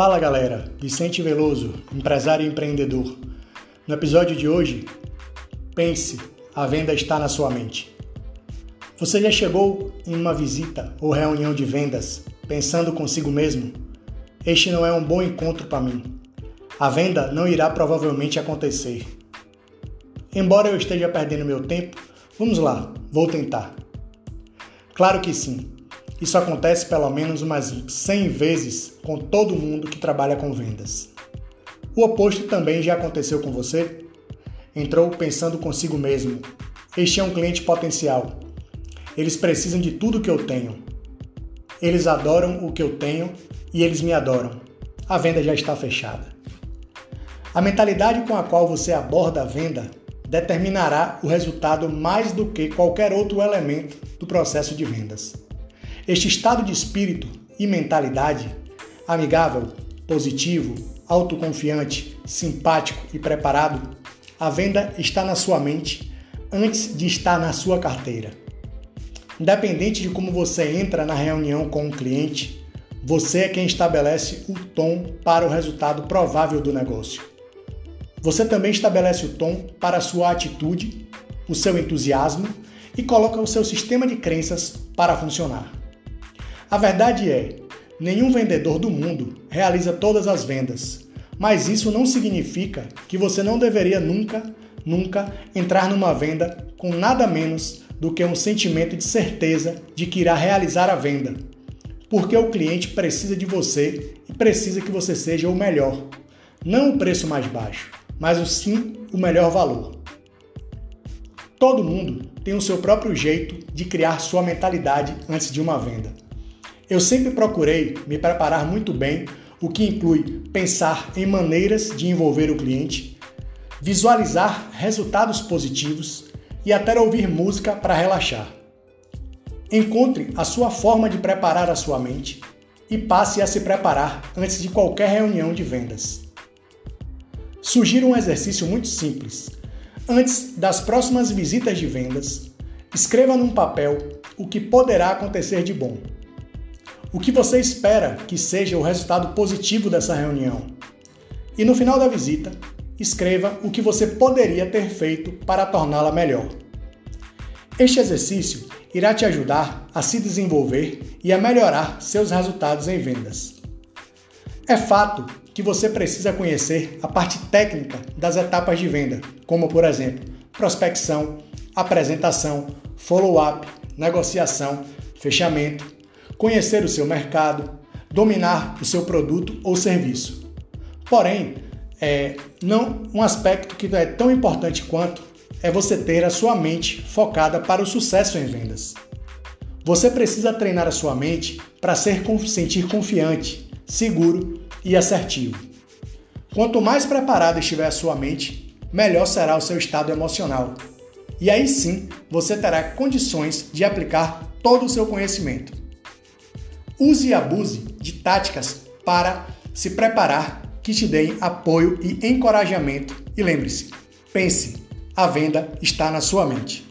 Fala galera, Vicente Veloso, empresário e empreendedor. No episódio de hoje, pense, a venda está na sua mente. Você já chegou em uma visita ou reunião de vendas pensando consigo mesmo? Este não é um bom encontro para mim. A venda não irá provavelmente acontecer. Embora eu esteja perdendo meu tempo, vamos lá, vou tentar. Claro que sim. Isso acontece pelo menos umas 100 vezes com todo mundo que trabalha com vendas. O oposto também já aconteceu com você? Entrou pensando consigo mesmo: este é um cliente potencial. Eles precisam de tudo que eu tenho. Eles adoram o que eu tenho e eles me adoram. A venda já está fechada. A mentalidade com a qual você aborda a venda determinará o resultado mais do que qualquer outro elemento do processo de vendas. Este estado de espírito e mentalidade, amigável, positivo, autoconfiante, simpático e preparado, a venda está na sua mente antes de estar na sua carteira. Independente de como você entra na reunião com um cliente, você é quem estabelece o tom para o resultado provável do negócio. Você também estabelece o tom para a sua atitude, o seu entusiasmo e coloca o seu sistema de crenças para funcionar. A verdade é, nenhum vendedor do mundo realiza todas as vendas, mas isso não significa que você não deveria nunca, nunca entrar numa venda com nada menos do que um sentimento de certeza de que irá realizar a venda. Porque o cliente precisa de você e precisa que você seja o melhor. Não o preço mais baixo, mas o sim o melhor valor. Todo mundo tem o seu próprio jeito de criar sua mentalidade antes de uma venda. Eu sempre procurei me preparar muito bem, o que inclui pensar em maneiras de envolver o cliente, visualizar resultados positivos e até ouvir música para relaxar. Encontre a sua forma de preparar a sua mente e passe a se preparar antes de qualquer reunião de vendas. Sugiro um exercício muito simples. Antes das próximas visitas de vendas, escreva num papel o que poderá acontecer de bom o que você espera que seja o resultado positivo dessa reunião. E no final da visita, escreva o que você poderia ter feito para torná-la melhor. Este exercício irá te ajudar a se desenvolver e a melhorar seus resultados em vendas. É fato que você precisa conhecer a parte técnica das etapas de venda, como por exemplo, prospecção, apresentação, follow-up, negociação, fechamento, conhecer o seu mercado, dominar o seu produto ou serviço. Porém, é, não um aspecto que é tão importante quanto é você ter a sua mente focada para o sucesso em vendas. Você precisa treinar a sua mente para ser sentir confiante, seguro e assertivo. Quanto mais preparada estiver a sua mente, melhor será o seu estado emocional. E aí sim você terá condições de aplicar todo o seu conhecimento. Use e abuse de táticas para se preparar que te deem apoio e encorajamento. E lembre-se, pense, a venda está na sua mente.